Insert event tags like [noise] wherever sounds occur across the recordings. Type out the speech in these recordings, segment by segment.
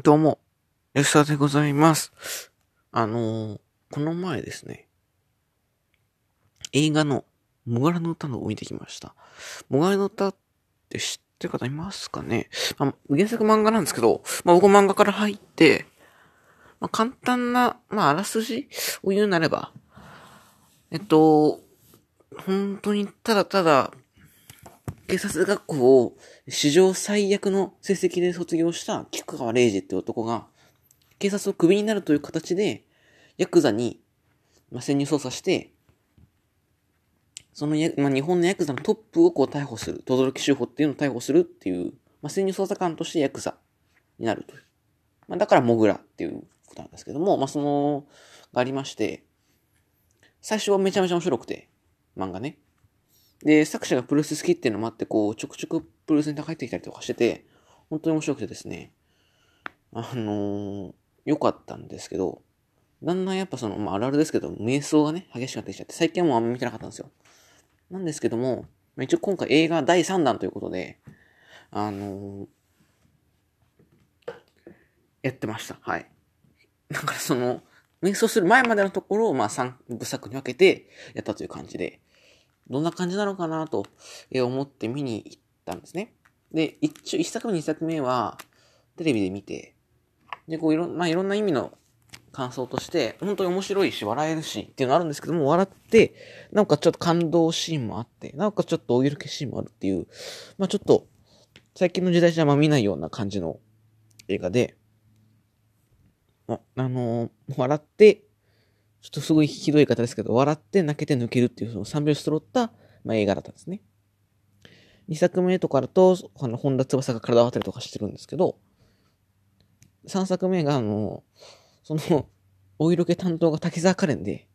どうも、吉田でございます。あのーこの前ですね、映画の、モガラの歌のを見てきました。モガラの歌って知ってる方いますかね？あ、原作漫画なんですけど、まあ、僕漫画から入って、まあ、簡単な、まあ、あらすじを言うなれば、えっと、本当にただただ、警察学校を史上最悪の成績で卒業した菊川玲二って男が、警察をクビになるという形で、ヤクザに、まあ、潜入捜査して、そのや、まあ、日本のヤクザのトップをこう逮捕する、轟修法っていうのを逮捕するっていう、まあ、潜入捜査官としてヤクザになるという。まあ、だからモグラっていうことなんですけども、まあ、その、がありまして、最初はめちゃめちゃ面白くて、漫画ね。で、作者がプロレス好きっていうのもあって、こう、ちょくちょくプロレスに入ってきたりとかしてて、本当に面白くてですね、あのー良かったんですけど、だんだんやっぱその、まあ、あるあるですけど、瞑想がね、激しくなってきちゃって、最近はもうあんま見てなかったんですよ。なんですけども、一応今回映画第3弾ということで、あのーやってました。はい。だからその、瞑想する前までのところを、まあ、3部作に分けてやったという感じで、どんな感じなのかなと思って見に行ったんですね。で、一応1作目、2作目は、テレビで見て、で、こういろ、まあ、いろんな意味の感想として、本当に面白いし、笑えるし、っていうのあるんですけども、笑って、なんかちょっと感動シーンもあって、なんかちょっとお色気シーンもあるっていう、まあちょっと、最近の時代じゃあまあ見ないような感じの映画で、あ、あのー笑って、ちょっとすごいひどい方ですけど、笑って泣けて抜けるっていうその3拍子揃った、まあ、映画だったんですね。2作目とかだと、あの、本田翼が体を張ったりとかしてるんですけど、3作目が、あの、その、お色気担当が滝沢カレンで、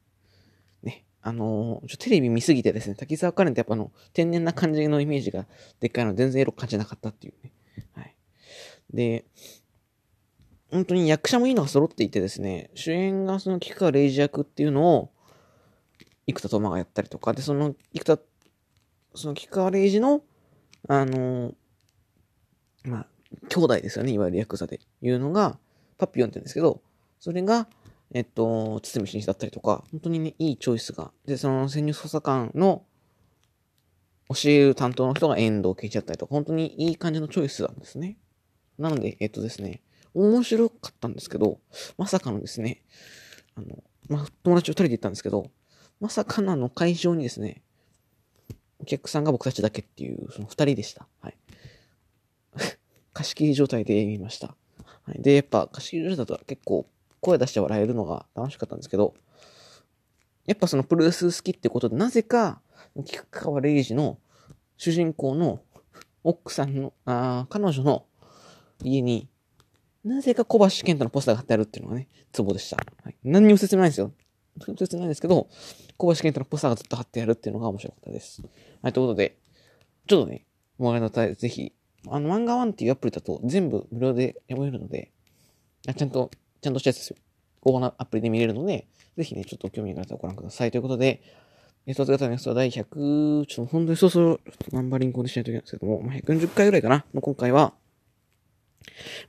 ね、あのちょテレビ見すぎてですね、滝沢カレンってやっぱあの、天然な感じのイメージがでっかいので全然エロ感じなかったっていうね。はい。で、本当に役者もいいのが揃っていてですね、主演がその菊川玲二役っていうのを、生田斗真がやったりとか、で、その、生田、その菊川玲二の、あのまあ、兄弟ですよね、いわゆるヤクザでいうのが、パピヨンって言うんですけど、それが、えっと、堤真一だったりとか、本当にね、いいチョイスが。で、その潜入捜査官の教える担当の人が遠藤圭一だったりとか、本当にいい感じのチョイスなんですね。なので、えっとですね、面白かったんですけど、まさかのですね、あの、まあ、友達と二人で行ったんですけど、まさかのあの会場にですね、お客さんが僕たちだけっていう、その二人でした。はい。[laughs] 貸し切り状態で見ました。はい。で、やっぱ貸し切り状態だと結構声出して笑えるのが楽しかったんですけど、やっぱそのプロレス好きってことで、なぜか、菊川玲二の主人公の奥さんの、あー彼女の家に、なぜか小橋健太のポスターが貼ってあるっていうのがね、ツボでした。はい、何にも説明ないんですよ。説明ないんですけど、小橋健太のポスターがずっと貼ってあるっていうのが面白かったです。はい、ということで、ちょっとね、もがいのたぜひ、あの、漫画ワンっていうアプリだと全部無料で読めるので、あちゃんと、ちゃんとしたやつですよ。ここのアプリで見れるので、ぜひね、ちょっと興味がある方はご覧ください。ということで、え一つ方のやつは第100、ちょっと本当にそろそろ、ちょっとナンバリングにしないといけないんですけども、まあ、140回ぐらいかな、の今回は、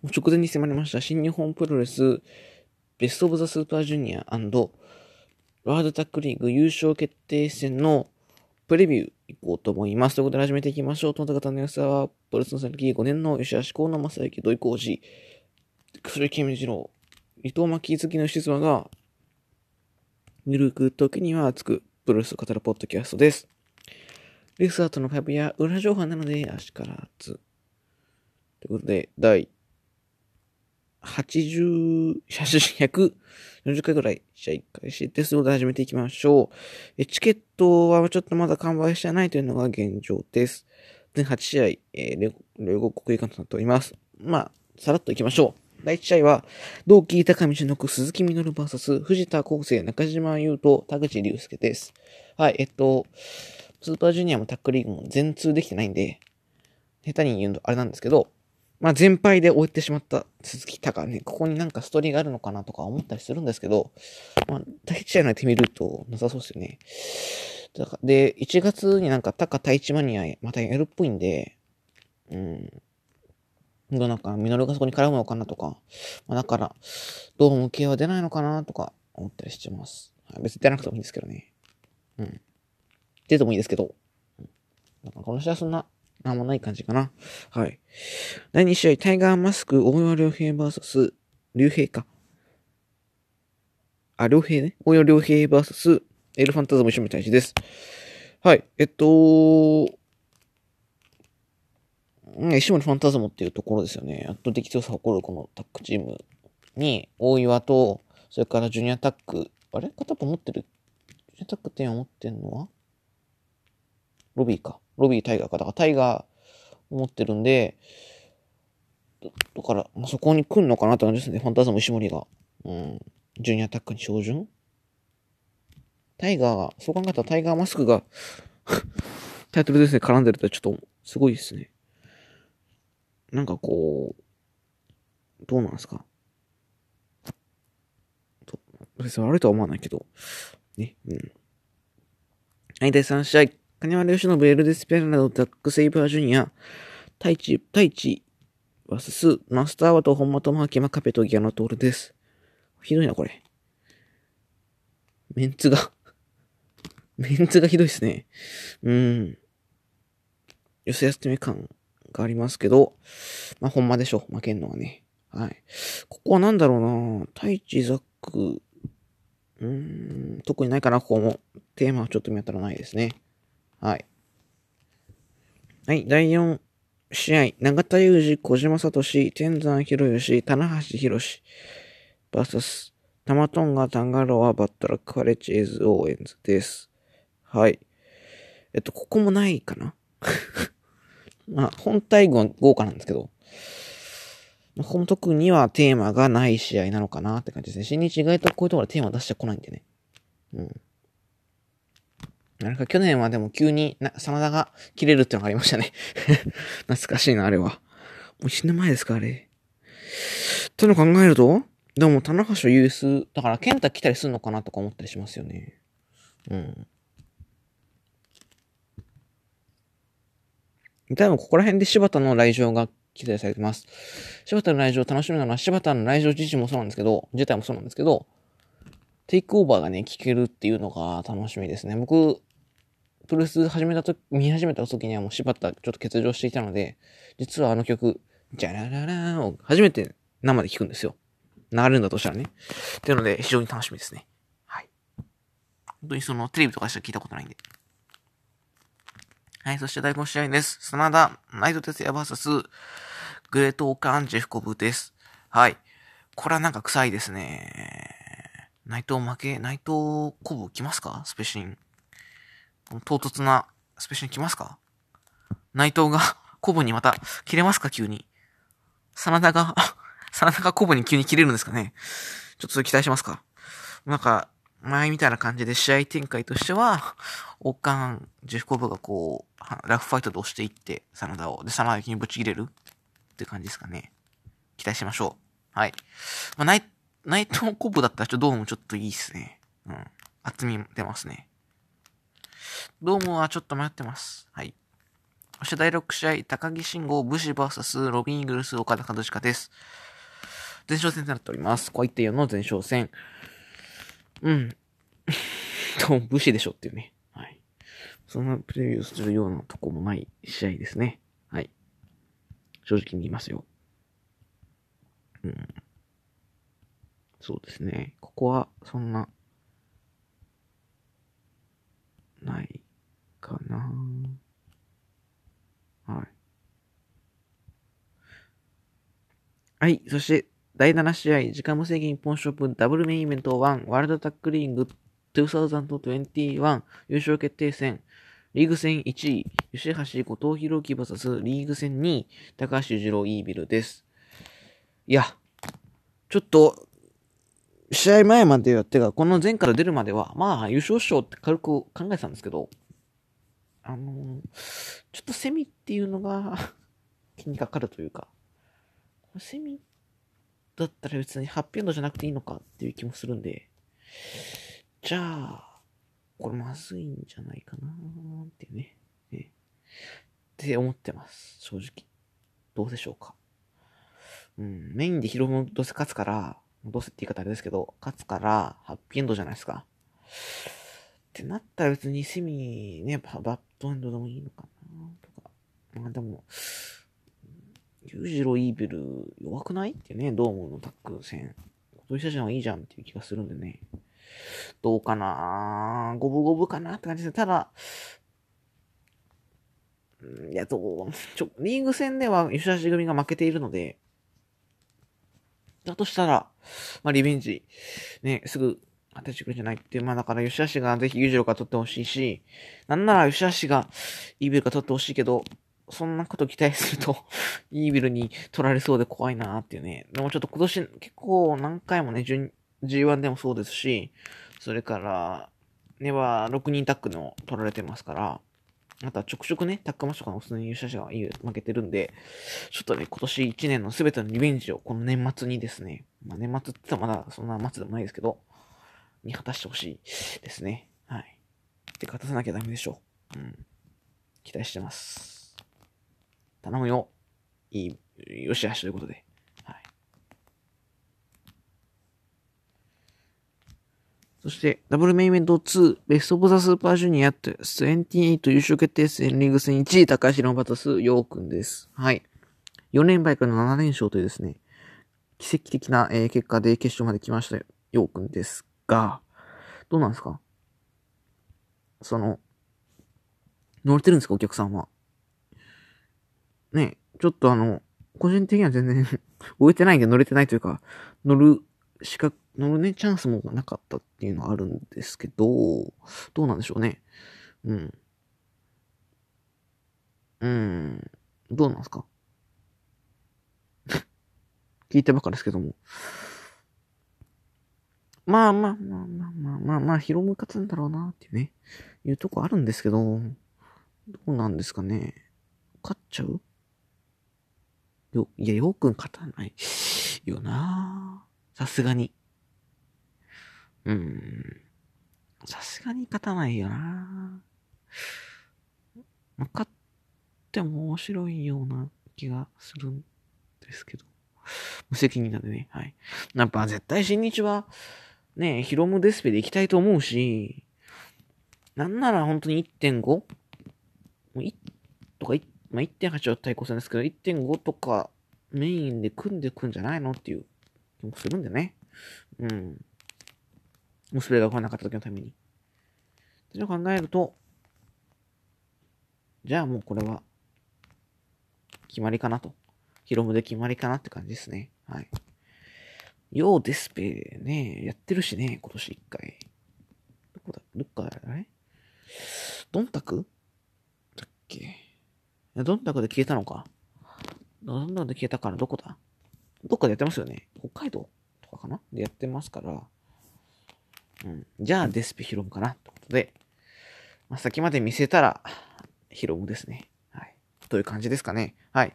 もう直前に迫りました新日本プロレスベストオブザスーパージュニアワールドタックリーグ優勝決定戦のプレビューいこうと思います。ということで始めていきましょう。との方の安は、プロレスの戦歴5年の吉橋河野正幸、土井浩二、薬木次郎、伊藤巻月の静馬が、ぬるく時には熱くプロレスを語るポッドキャストです。レスアートのファブや裏情報なので足から熱。ということで、第80、140回ぐらい試合開始ですので始めていきましょう。えチケットはちょっとまだ完売してないというのが現状です。全8試合、えー、両国国技館となっております。まあ、さらっといきましょう。第1試合は、同期高道のく鈴木みのる VS 藤田康生中島優斗田口竜介です。はい、えっと、スーパージュニアもタックリーグも全通できてないんで、下手に言うとあれなんですけど、まあ全敗で終えてしまった鈴木隆ね、ここになんかストーリーがあるのかなとか思ったりするんですけど、まあ、第一試合のやってみるとなさそうですよね。だからで、1月になんかタカ太一マニアまたやるっぽいんで、うん。どうなんか、ミノルがそこに絡むのかなとか、まあ、だから、ドーム系は出ないのかなとか思ったりしてます。別に出なくてもいいんですけどね。うん。出てもいいですけど、なんかこの試合そんな、なんもない感じかな。はい。第2試合、タイガーマスク、大岩良平 VS、良平か。あ、良平ね。大岩良平 VS、エルファンタズム一緒に対しです。はい。えっと、石森ファンタズムっていうところですよね。圧倒的強さを誇るこのタッグチームに、大岩と、それからジュニアタック、あれ？片方持ってる？ジュニアタック点を持ってんのは？ロビーか。ロビータイガーか。だからタイガー持ってるんで、だから、まあ、そこに来んのかなって感じですね。ファンタズム石森が。うん。ジュニアタックに照準タイガーが、そう考えたらタイガーマスクが [laughs] タイトルですね、絡んでるとちょっと、すごいですね。なんかこう、どうなんですか？別に悪いとは思わないけど、ね、うん。はい、第3試合。金丸義信、エルデスペラナド、ザック・セイバージュニア、太一、太一、ワスス、マスターワト、本間智明、マカペとギアノトールです。ひどいな、これ。メンツが [laughs] メンツがひどいですね。うん。寄せ休み感がありますけど、まあ、ほんまでしょ。負けんのはね。はい。ここはなんだろうな太一、ザック、うーん、特にないかな、ここも。テーマはちょっと見当たらないですね。はい。はい、第4試合、永田裕二、小島聡、天山博義、棚橋博士、バーサス、タマトンガ、タンガロア、バッタラック、カレッジ、エズ、オーエンズです。はい。えっと、ここもないかな？[laughs] まあ、本体は豪華なんですけど、ま、この特にはテーマがない試合なのかなって感じですね。新日意外とこういうところでテーマ出してこないんでね。うん。なんか去年はでも急にな、真田が切れるってのがありましたね [laughs] 懐かしいな、あれは。もう1年前ですか、あれ。っての考えると、でも、棚橋ユース、だから、健太来たりするのかなとか思ったりしますよね。うん。多分、ここら辺で柴田の来場が期待されてます。柴田の来場楽しみなのは、柴田の来場自身もそうなんですけど、自体もそうなんですけど、テイクオーバーがね、聞けるっていうのが楽しみですね。僕、プロレス始めたと、見始めた時にはもう柴田ちょっと欠場していたので、実はあの曲、じゃらららを初めて生で聴くんですよ。流れるんだとしたらね。っていうので、非常に楽しみですね。はい。本当にその、テレビとかしか聞いたことないんで。はい、そして第5試合です。真田、ナイト哲也 VS、グレートオーカンジェフコブです。はい。これはなんか臭いですね。内藤負け、内藤コブ来ますか？スペシン。唐突なスペシャルに来ますか？内藤が [laughs] コブにまた切れますか？急に。真田が、[laughs] 真田がコブに急に切れるんですかね？ちょっと期待しますか？なんか、前みたいな感じで試合展開としては、オッカン、ジェフコブがこう、ラフファイトで押していって、真田を、で、真田にぶち切れる？って感じですかね。期待しましょう。はい。まあ、内、内藤コブだったらちょっとドームちょっといいっすね。うん。厚み出ますね。ドームはちょっと迷ってます。はい。そして第6試合、高木慎吾、武士 VS ロビン・イーグルス、岡田和親です。前哨戦となっております。小一4の前哨戦。うん。[laughs] と、武士でしょっていうね。はい。そんなプレビューするようなとこもない試合ですね。はい。正直に言いますよ。うん。そうですね。ここは、そんな、ないかな。はい。はい。そして、第7試合、時間無制限一本勝負ダブルメインイベント1、ワールドタックリング2021優勝決定戦、リーグ戦1位、吉橋後藤弘樹 VS リーグ戦2位、高橋二郎イービルです。いや、ちょっと、試合前までやってか、この前から出るまでは、まあ、優勝賞って軽く考えてたんですけど、あのー、ちょっとセミっていうのが [laughs] 気にかかるというか、セミだったら別に発表度じゃなくていいのかっていう気もするんで、じゃあ、これまずいんじゃないかなーってね、ね。って思ってます、正直。どうでしょうか。うん、メインでヒロムどうせ勝つから、どうせって言い方あれですけど、勝つから、ハッピーエンドじゃないですか。ってなったら別にセミ、ね、バッドエンドでもいいのかなとか。まあでも、裕次郎イービル弱くない？ってね、ドームのタック戦。小鳥社はいいじゃんっていう気がするんでね。どうかな？五分五分かなって感じです。ただ、いや、どう、ちょ、リーグ戦では吉橋組が負けているので、だとしたら、まあ、リベンジ、ね、すぐ当ててくるんじゃないっていう、まあ、だから吉橋がぜひ裕次郎から取ってほしいし、なんなら吉橋がイービルから取ってほしいけど、そんなこと期待すると [laughs] イービルに取られそうで怖いなーっていうね。でもちょっと今年結構何回もね、G1 でもそうですし、それから、ねは6人タックの取られてますから、あとはちょくちょくね、タックマッシュとかの普通に優勝者が負けてるんで、ちょっとね、今年1年の全てのリベンジをこの年末にですね、まあ年末って言ったらまだそんな末でもないですけど、に果たしてほしいですね。はい。で、勝たさなきゃダメでしょう。うん。期待してます。頼むよ。いい、よしあしということで。そして、ダブルメインイベント2、ベストオブザスーパージュニアと28優勝決定戦リーグ戦1位、高橋のバタス、ヨーくんです。はい。4連敗から7連勝というですね、奇跡的な、えー、結果で決勝まで来ました、ヨーくんですが、どうなんですか？その、乗れてるんですか？お客さんは。ねちょっとあの、個人的には全然 [laughs] 終えてないんで乗れてないというか、乗る資格、乗るね、チャンスもなかったっていうのはあるんですけど、どうなんでしょうね。うん。うん。どうなんですか？[laughs] 聞いてばっかですけども。まあまあまあまあまあまあまあ、ヒロム勝つんだろうなっていうね、いうとこあるんですけど、どうなんですかね。勝っちゃうよ、いや、よく勝たないよなさすがに。うん。さすがに勝たないよな勝っても面白いような気がするんですけど。無責任なんでね。はい。やっぱ絶対新日は、ね、ヒロムデスペで行きたいと思うし、なんなら本当に 1.5? もう1とか、まあ、1.8は対抗戦ですけど、1.5とかメインで組んでくんじゃないの？っていう気もするんでね。うん。もうそれが来なかった時のために。って考えると、じゃあもうこれは、決まりかなと。ヒロムで決まりかなって感じですね。はい。ヨーデスペね、やってるしね、今年一回。どこだ、どっか、あれドンタクだっけ？ドンタクで消えたのかドンタクで消えたからどこだ？どっかでやってますよね。北海道とかかな？でやってますから。うん。じゃあ、デスペヒロムかなってことで、まあ、先まで見せたら、ヒロムですね。はい。という感じですかね。はい。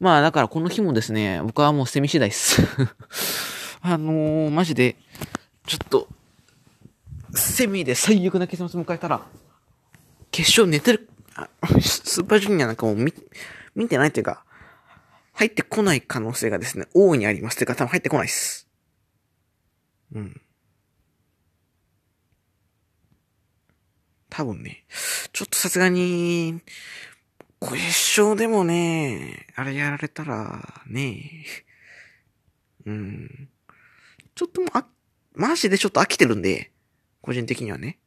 まあ、だからこの日もですね、僕はもう捨て身次第っす。[laughs] あのー、マジで、ちょっと、セミで最悪な結末迎えたら、決勝寝てる、スーパージュニアなんかもう見、見てないっていうか、入ってこない可能性がですね、大いにあります。てか多分入ってこないっす。うん。多分ね、ちょっとさすがに、決勝でもね、あれやられたら、ね、うん。ちょっともあ、マジでちょっと飽きてるんで、個人的にはね。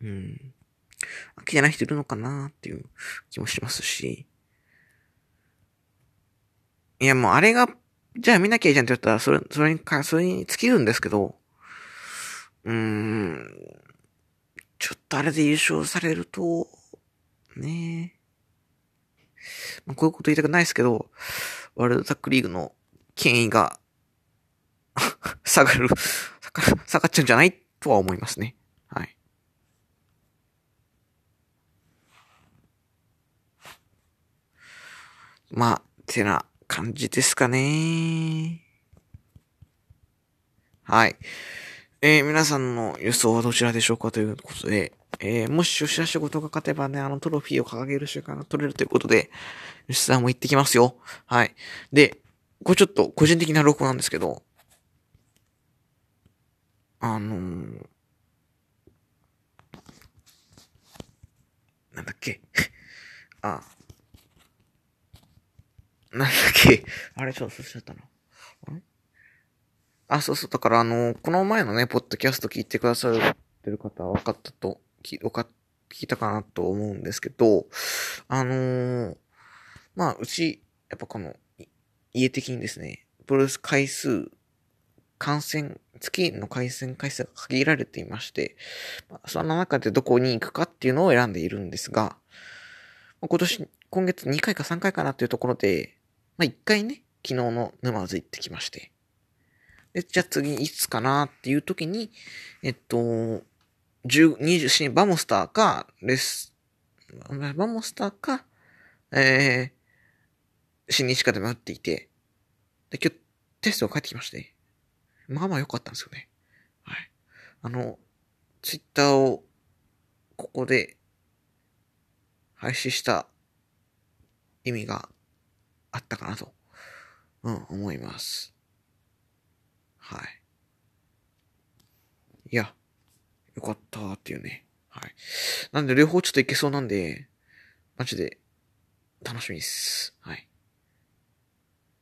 うん。飽きてない人いるのかなっていう気もしますし。いや、もうあれが、じゃあ見なきゃいいじゃんって言ったら、それ、それにか、それに尽きるんですけど、うん、ちょっとあれで優勝されると、ねまあ、こういうこと言いたくないですけど、ワールドタックリーグの権威が [laughs] 下がる下がっちゃうんじゃないとは思いますね。はい。まあ、てな感じですかね。はい。えー、皆さんの予想はどちらでしょうかということで、えー、もし吉田仕事が勝てばね、あのトロフィーを掲げる習慣が取れるということで、吉田さんも行ってきますよ。はい。で、これちょっと個人的な録音なんですけど、あのー、なんだっけ？[laughs] あ、なんだっけ？あれ、ちょっとそしちゃったな。あ、そうそう。だから、あの、この前のね、ポッドキャスト聞いてくださってる方は分かったと、聞、か、聞いたかなと思うんですけど、あのー、まあ、うち、やっぱこの、家的にですね、プロレス回数、感染、月の回線回数が限られていまして、まあ、その中でどこに行くかっていうのを選んでいるんですが、今年、今月2回か3回かなっていうところで、まあ、1回ね、昨日の沼津行ってきまして、で、じゃあ次いつかなっていう時に、えっと、10、27バモスターか、レス、バモスターか、えー、新日かで迷っていて、で、今日テストが返ってきまして、まあまあ良かったんですよね。はい。あの、ツイッターを、ここで、廃止した意味があったかなと、うん、思います。はい。いや、よかったっていうね。はい。なんで両方ちょっといけそうなんで、マジで楽しみです。はい。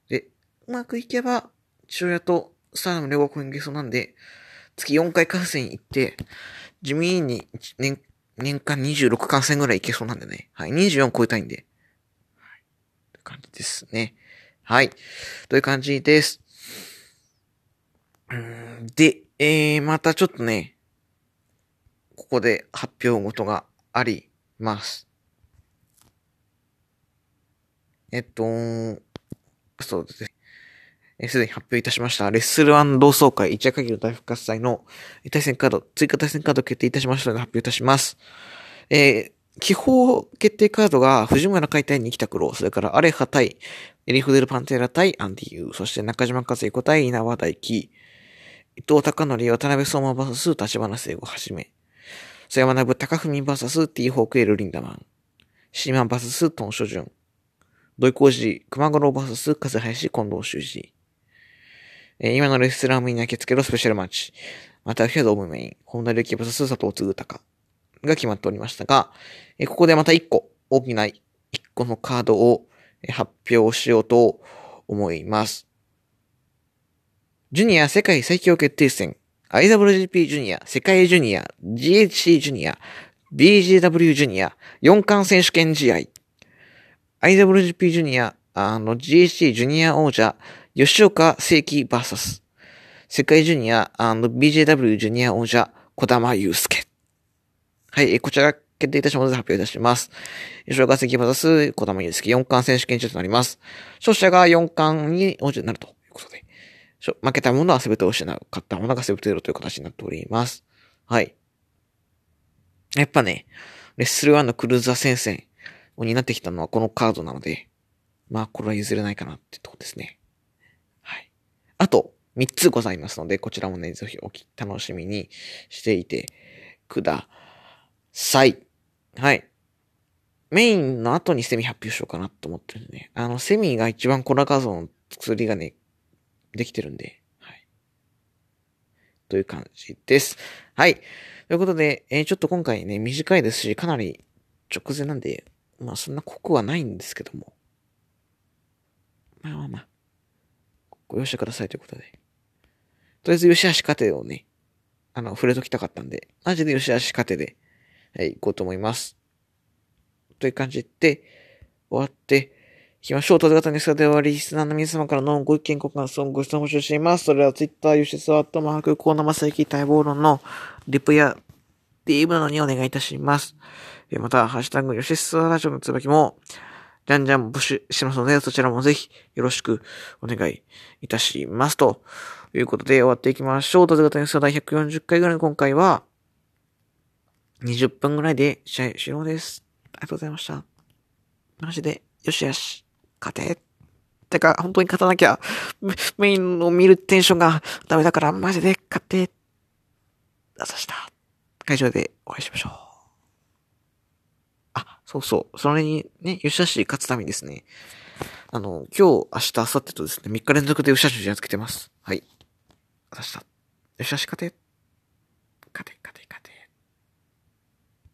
で、うまくいけば、父親とスターダム両国にいけそうなんで、月4回観戦行って、地味に年、年間26観戦ぐらいいけそうなんでね。はい。24超えたいんで。はい。という感じですね。はい。という感じです。で、えー、またちょっとね、ここで発表ごとがあります。えっと、そうですね。す、で、に発表いたしました。レッスル同窓会一夜限りの大復活祭の対戦カード、追加対戦カード決定いたしましたので発表いたします。えー、気泡決定カードが藤村解体に来た黒、それからアレハ対エリフデル・パンテラ対アンディユー、そして中島和彦対稲葉大輝、伊藤隆則、渡辺相馬 VS 立花聖子はじめ、曽山部高文 VS ティーホークエル・リンダマン、シーマン VS トン・ショジュン、土井浩二、熊五郎 VS 風林近藤修二、えー、今のレスラームに投げつけるスペシャルマッチ、またフィアドオブメイン、本田力 VS 佐藤嗣隆が決まっておりましたが、えー、ここでまた一個、大きな一個のカードを発表しようと思います。ジュニア世界最強決定戦、IWGP ジュニア、世界ジュニア、GHC ジュニア、BGW ジュニア、4冠選手権試合。IWGP ジュニア、あの、GHC ジュニア王者、吉岡聖輝 VS、世界ジュニア、あの BJW ジュニア王者、小玉祐介。はい、こちら決定いたしますので発表いたします。吉岡聖輝 VS 小玉祐介、4冠選手権中となります。勝者が4冠に王者になるということで。負けた者は全てを失う。勝った者が全てを得るという形になっております。はい。やっぱね、レッスル1のクルーザー戦線を担ってきたのはこのカードなので、まあこれは譲れないかなってとこですね。はい。あと、3つございますので、こちらもね、ぜひおき、楽しみにしていてください。はい。メインの後にセミ発表しようかなと思ってるね。あの、セミが一番コラ画像の作りがね、できてるんで、はい。という感じです。はい。ということで、えー、ちょっと今回ね、短いですし、かなり直前なんで、まあそんな濃くはないんですけども。まあまあまあ。ご容赦くださいということで。とりあえず、吉橋家庭をね、あの、触れときたかったんで、マジで吉橋家庭で、はい、行こうと思います。という感じで、終わって、行きましょう。という方にそれではリスナーの皆様からのご意見、ご感想、ご質問を募集しています。それは Twitter、ユシスワットマーク、コーナーマサイキ待望論のリプや DM などにお願いいたします。また、ハッシュタグ、ヨシスワラジオのつばきも、じゃんじゃん募集しますので、そちらもぜひよろしくお願いいたします。ということで終わっていきましょう。という方にそれでは140回ぐらいの今回は、20分ぐらいで試合終了です。ありがとうございました。マジで、よしよし。勝て。てか、本当に勝たなきゃ、メインを見るテンションがダメだから、マジで勝て。あざした。会場でお会いしましょう。あ、そうそう。それにね、吉田市勝つためにですね、あの、今日、明日、明後日とですね、3日連続で吉田市やっつけてます。はい。あざした。吉田市勝て。